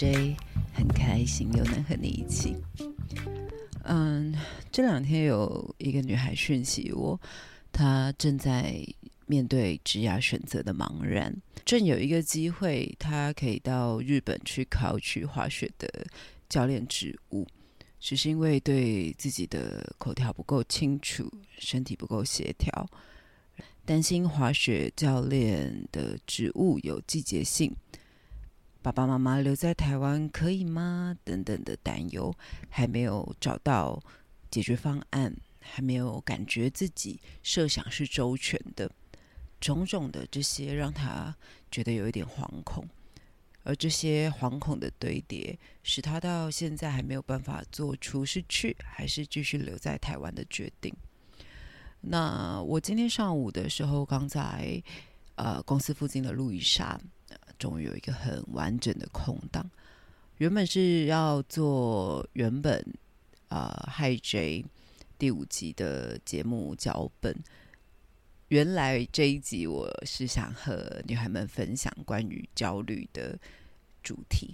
J，很开心又能和你一起。嗯，这两天有一个女孩讯息我，她正在面对职涯选择的茫然，正有一个机会，她可以到日本去考取滑雪的教练职务，只是因为对自己的口条不够清楚，身体不够协调。担心滑雪教练的职务有季节性，爸爸妈妈留在台湾可以吗？等等的担忧，还没有找到解决方案，还没有感觉自己设想是周全的，种种的这些让他觉得有一点惶恐，而这些惶恐的堆叠，使他到现在还没有办法做出是去还是继续留在台湾的决定。那我今天上午的时候，刚在呃公司附近的路易莎，终于有一个很完整的空档。原本是要做原本啊《Hi J》第五集的节目脚本。原来这一集我是想和女孩们分享关于焦虑的主题。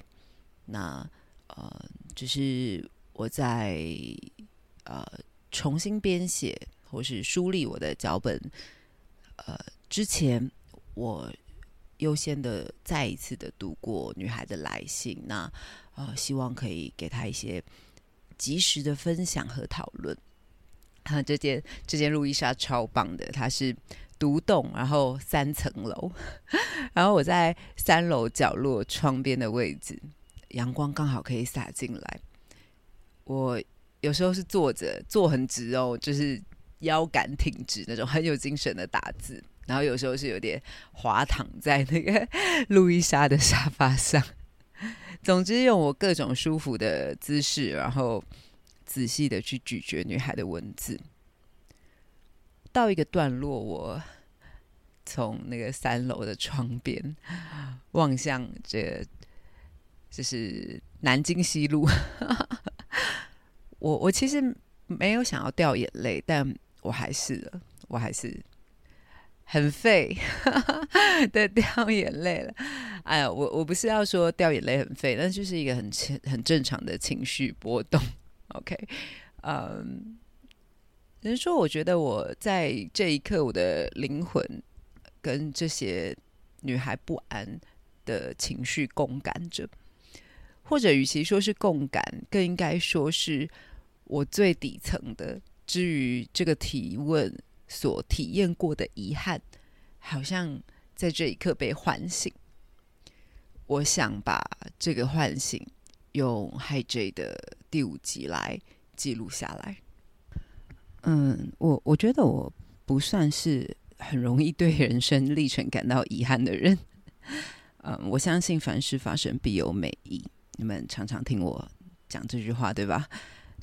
那呃，只是我在呃重新编写。或是梳理我的脚本，呃，之前我优先的再一次的读过女孩的来信，那呃，希望可以给她一些及时的分享和讨论。啊，这间这间路易莎超棒的，它是独栋，然后三层楼，然后我在三楼角落窗边的位置，阳光刚好可以洒进来。我有时候是坐着，坐很直哦，就是。腰杆挺直那种很有精神的打字，然后有时候是有点滑躺在那个 路易莎的沙发上。总之，用我各种舒服的姿势，然后仔细的去咀嚼女孩的文字。到一个段落，我从那个三楼的窗边 望向这，就是南京西路。我我其实没有想要掉眼泪，但。我还是，我还是很废的掉眼泪了。哎呀，我我不是要说掉眼泪很废，那就是一个很很正常的情绪波动。OK，嗯，人说我觉得我在这一刻，我的灵魂跟这些女孩不安的情绪共感着，或者与其说是共感，更应该说是我最底层的。至于这个提问所体验过的遗憾，好像在这一刻被唤醒。我想把这个唤醒用《Hi J》的第五集来记录下来。嗯，我我觉得我不算是很容易对人生历程感到遗憾的人。嗯，我相信凡事发生必有美意。你们常常听我讲这句话，对吧？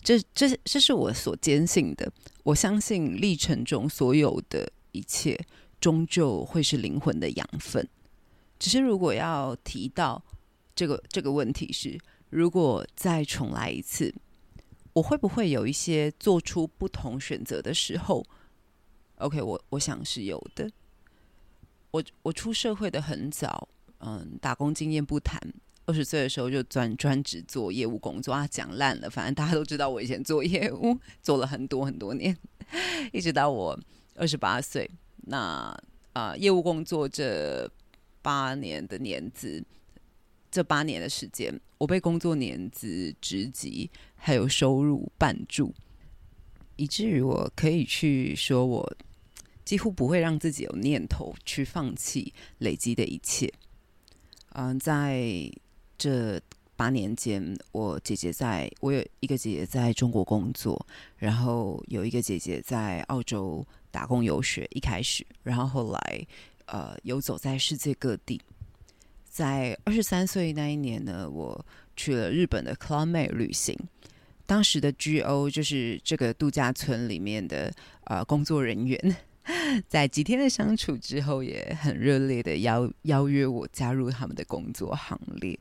这这这是我所坚信的。我相信历程中所有的一切，终究会是灵魂的养分。只是如果要提到这个这个问题是，如果再重来一次，我会不会有一些做出不同选择的时候？OK，我我想是有的。我我出社会的很早，嗯，打工经验不谈。二十岁的时候就专专职做业务工作啊，讲烂了。反正大家都知道我以前做业务做了很多很多年，一直到我二十八岁。那啊，业务工作这八年的年资，这八年的时间，我被工作年资、职级还有收入绊住，以至于我可以去说，我几乎不会让自己有念头去放弃累积的一切。嗯，在。这八年间，我姐姐在，我有一个姐姐在中国工作，然后有一个姐姐在澳洲打工游学。一开始，然后后来，呃，游走在世界各地。在二十三岁那一年呢，我去了日本的 Club 旅行。当时的 GO 就是这个度假村里面的呃工作人员，在几天的相处之后，也很热烈的邀邀约我加入他们的工作行列。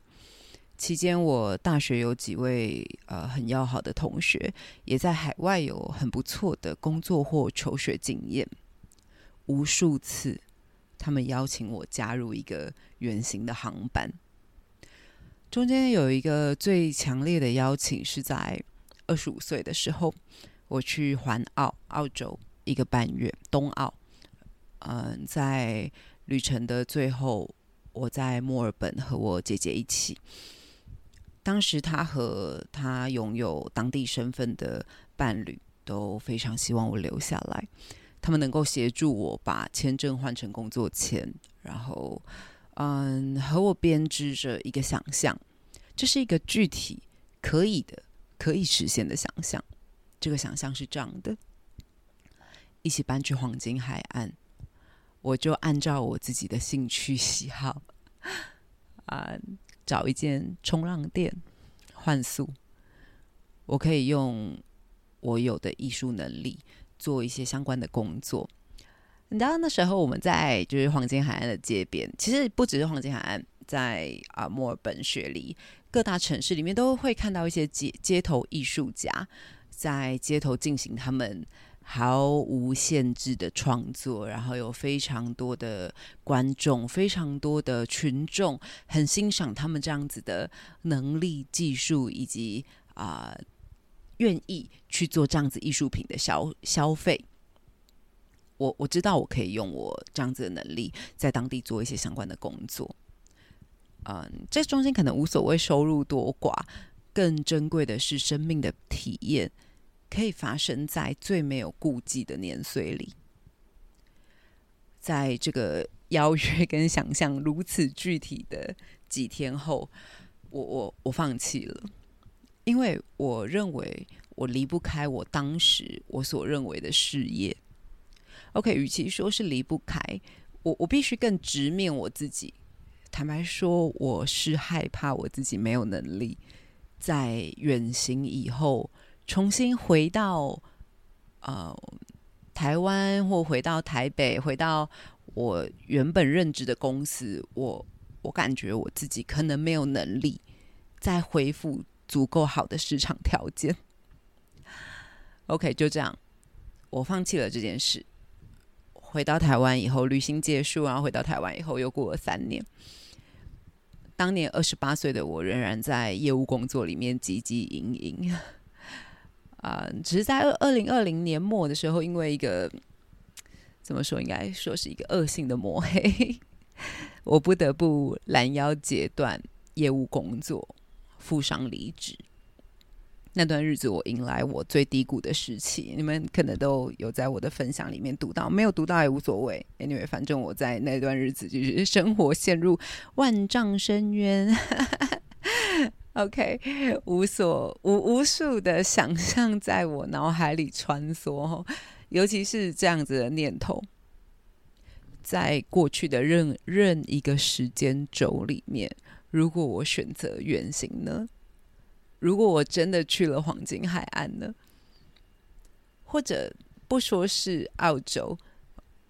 期间，我大学有几位呃很要好的同学，也在海外有很不错的工作或求学经验。无数次，他们邀请我加入一个远行的航班。中间有一个最强烈的邀请是在二十五岁的时候，我去环澳澳洲一个半月，冬澳。嗯，在旅程的最后，我在墨尔本和我姐姐一起。当时他和他拥有当地身份的伴侣都非常希望我留下来，他们能够协助我把签证换成工作签，然后嗯，和我编织着一个想象，这是一个具体可以的、可以实现的想象。这个想象是这样的：一起搬去黄金海岸，我就按照我自己的兴趣喜好 啊。找一间冲浪店换宿，我可以用我有的艺术能力做一些相关的工作。你知道那时候我们在就是黄金海岸的街边，其实不只是黄金海岸，在啊墨尔本、雪梨各大城市里面都会看到一些街街头艺术家在街头进行他们。毫无限制的创作，然后有非常多的观众，非常多的群众很欣赏他们这样子的能力、技术，以及啊愿意去做这样子艺术品的消消费。我我知道我可以用我这样子的能力，在当地做一些相关的工作。嗯，这中间可能无所谓收入多寡，更珍贵的是生命的体验。可以发生在最没有顾忌的年岁里，在这个邀约跟想象如此具体的几天后，我我我放弃了，因为我认为我离不开我当时我所认为的事业。OK，与其说是离不开，我我必须更直面我自己。坦白说，我是害怕我自己没有能力在远行以后。重新回到呃台湾，或回到台北，回到我原本任职的公司，我我感觉我自己可能没有能力再恢复足够好的市场条件。OK，就这样，我放弃了这件事。回到台湾以后，旅行结束，然后回到台湾以后，又过了三年。当年二十八岁的我，仍然在业务工作里面汲汲营营。啊，只是在二二零二零年末的时候，因为一个怎么说，应该说是一个恶性的抹黑，我不得不拦腰截断业务工作，负伤离职。那段日子，我迎来我最低谷的时期。你们可能都有在我的分享里面读到，没有读到也无所谓。Anyway，反正我在那段日子就是生活陷入万丈深渊。OK，无所无无数的想象在我脑海里穿梭，尤其是这样子的念头，在过去的任任一个时间轴里面，如果我选择远行呢？如果我真的去了黄金海岸呢？或者不说是澳洲，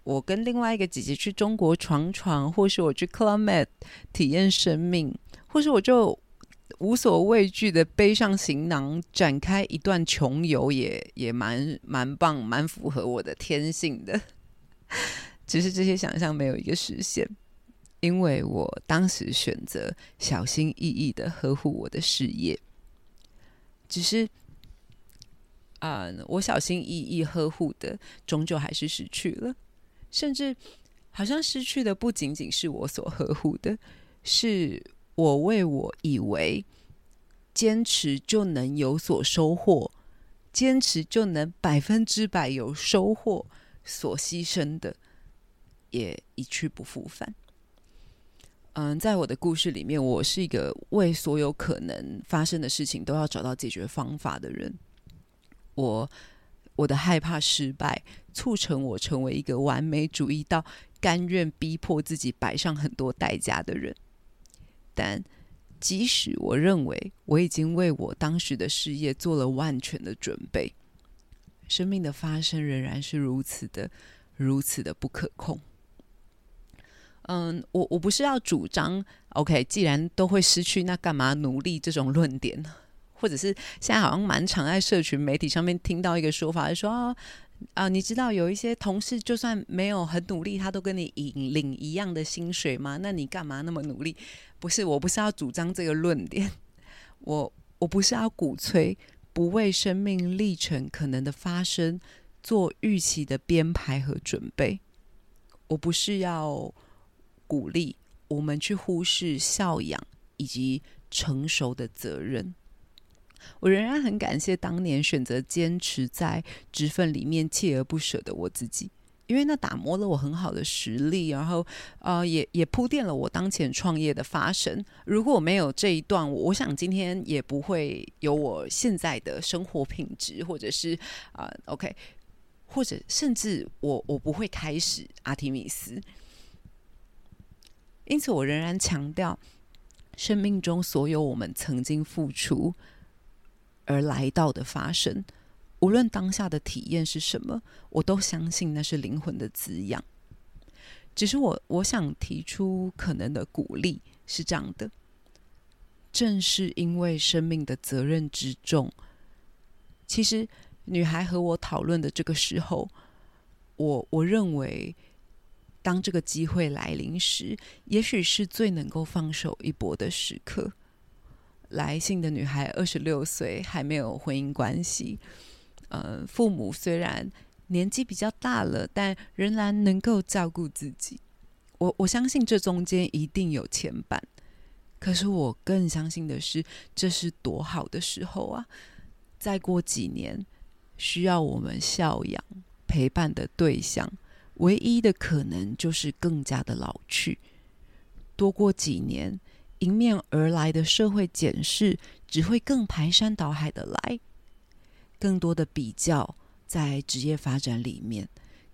我跟另外一个姐姐去中国闯闯，或是我去 c l a m e t 体验生命，或是我就。无所畏惧的背上行囊，展开一段穷游，也也蛮蛮棒，蛮符合我的天性的。只是这些想象没有一个实现，因为我当时选择小心翼翼的呵护我的事业。只是，啊，我小心翼翼呵护的，终究还是失去了。甚至，好像失去的不仅仅是我所呵护的，是。我为我以为坚持就能有所收获，坚持就能百分之百有收获，所牺牲的也一去不复返。嗯，在我的故事里面，我是一个为所有可能发生的事情都要找到解决方法的人。我我的害怕失败，促成我成为一个完美主义到甘愿逼迫自己摆上很多代价的人。但即使我认为我已经为我当时的事业做了万全的准备，生命的发生仍然是如此的、如此的不可控。嗯，我我不是要主张 OK，既然都会失去，那干嘛努力这种论点呢？或者是现在好像蛮常在社群媒体上面听到一个说法，就说，啊，你知道有一些同事就算没有很努力，他都跟你领领一样的薪水吗？那你干嘛那么努力？不是，我不是要主张这个论点，我我不是要鼓吹不为生命历程可能的发生做预期的编排和准备，我不是要鼓励我们去忽视孝养以及成熟的责任。我仍然很感谢当年选择坚持在职份里面锲而不舍的我自己，因为那打磨了我很好的实力，然后呃，也也铺垫了我当前创业的发生。如果没有这一段，我想今天也不会有我现在的生活品质，或者是啊，OK，或者甚至我我不会开始阿提米斯。因此，我仍然强调，生命中所有我们曾经付出。而来到的发生，无论当下的体验是什么，我都相信那是灵魂的滋养。只是我我想提出可能的鼓励是这样的：正是因为生命的责任之重，其实女孩和我讨论的这个时候，我我认为，当这个机会来临时，也许是最能够放手一搏的时刻。来信的女孩二十六岁，还没有婚姻关系。呃，父母虽然年纪比较大了，但仍然能够照顾自己。我我相信这中间一定有牵绊。可是我更相信的是，这是多好的时候啊！再过几年，需要我们孝养陪伴的对象，唯一的可能就是更加的老去。多过几年。迎面而来的社会检视只会更排山倒海的来，更多的比较在职业发展里面，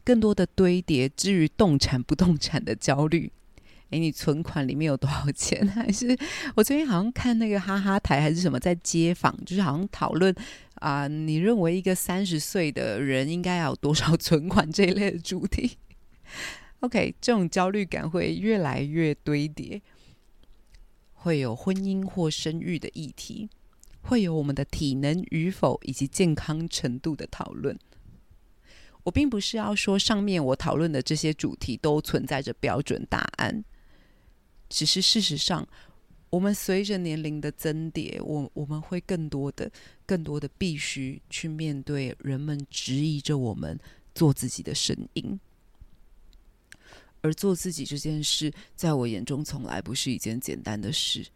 更多的堆叠至于动产不动产的焦虑。诶，你存款里面有多少钱？还是我最近好像看那个哈哈台还是什么在街访，就是好像讨论啊，你认为一个三十岁的人应该要有多少存款这一类的主题？OK，这种焦虑感会越来越堆叠。会有婚姻或生育的议题，会有我们的体能与否以及健康程度的讨论。我并不是要说上面我讨论的这些主题都存在着标准答案，只是事实上，我们随着年龄的增叠，我我们会更多的、更多的必须去面对人们质疑着我们做自己的声音。而做自己这件事，在我眼中从来不是一件简单的事。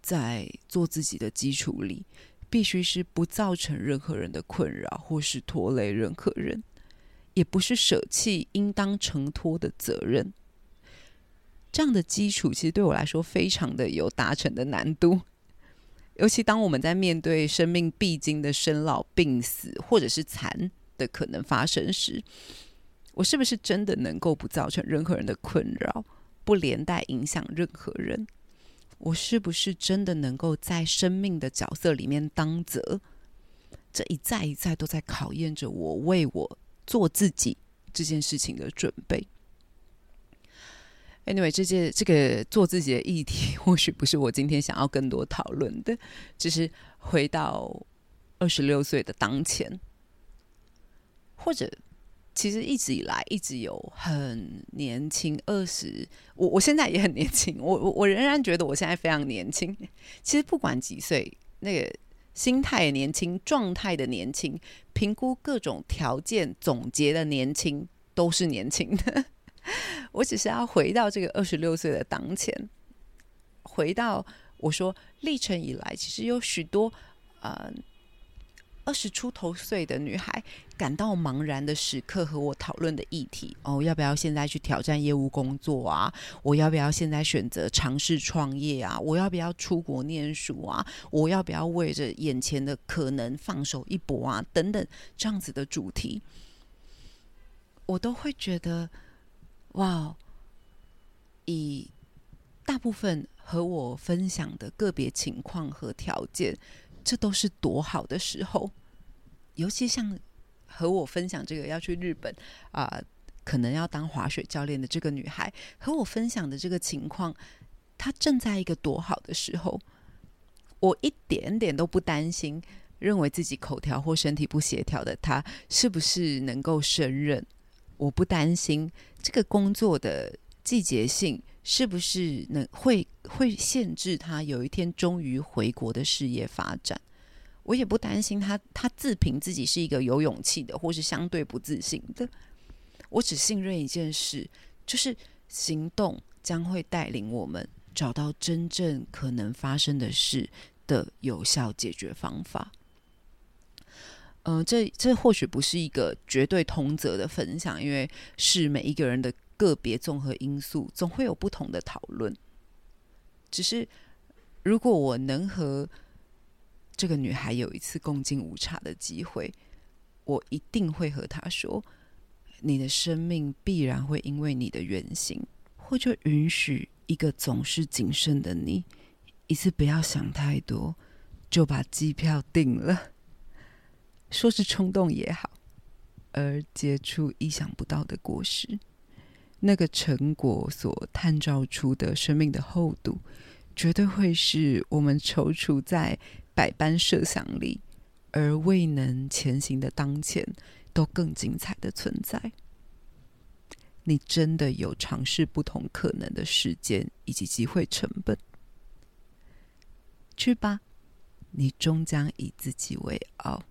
在做自己的基础里，必须是不造成任何人的困扰，或是拖累任何人，也不是舍弃应当承托的责任。这样的基础，其实对我来说非常的有达成的难度。尤其当我们在面对生命必经的生老病死，或者是残的可能发生时。我是不是真的能够不造成任何人的困扰，不连带影响任何人？我是不是真的能够在生命的角色里面当责？这一再一再都在考验着我为我做自己这件事情的准备。Anyway，这件这个做自己的议题，或许不是我今天想要更多讨论的，只是回到二十六岁的当前，或者。其实一直以来一直有很年轻，二十，我我现在也很年轻，我我我仍然觉得我现在非常年轻。其实不管几岁，那个心态年轻，状态的年轻，评估各种条件总结的年轻，都是年轻的。我只是要回到这个二十六岁的当前，回到我说历程以来，其实有许多呃。二十出头岁的女孩感到茫然的时刻，和我讨论的议题哦，要不要现在去挑战业务工作啊？我要不要现在选择尝试创业啊？我要不要出国念书啊？我要不要为着眼前的可能放手一搏啊？等等这样子的主题，我都会觉得哇，以大部分和我分享的个别情况和条件。这都是多好的时候，尤其像和我分享这个要去日本啊，可能要当滑雪教练的这个女孩，和我分享的这个情况，她正在一个多好的时候，我一点点都不担心认为自己口条或身体不协调的她，是不是能够胜任？我不担心这个工作的季节性是不是能会会限制他有一天终于回国的事业发展。我也不担心他，他自评自己是一个有勇气的，或是相对不自信的。我只信任一件事，就是行动将会带领我们找到真正可能发生的事的有效解决方法。嗯，这这或许不是一个绝对通则的分享，因为是每一个人的个别综合因素，总会有不同的讨论。只是如果我能和这个女孩有一次共进午茶的机会，我一定会和她说：“你的生命必然会因为你的原型，或就允许一个总是谨慎的你，一次不要想太多，就把机票订了。说是冲动也好，而结出意想不到的果实，那个成果所探照出的生命的厚度，绝对会是我们踌躇在。”百般设想里，而未能前行的当前，都更精彩的存在。你真的有尝试不同可能的时间以及机会成本？去吧，你终将以自己为傲。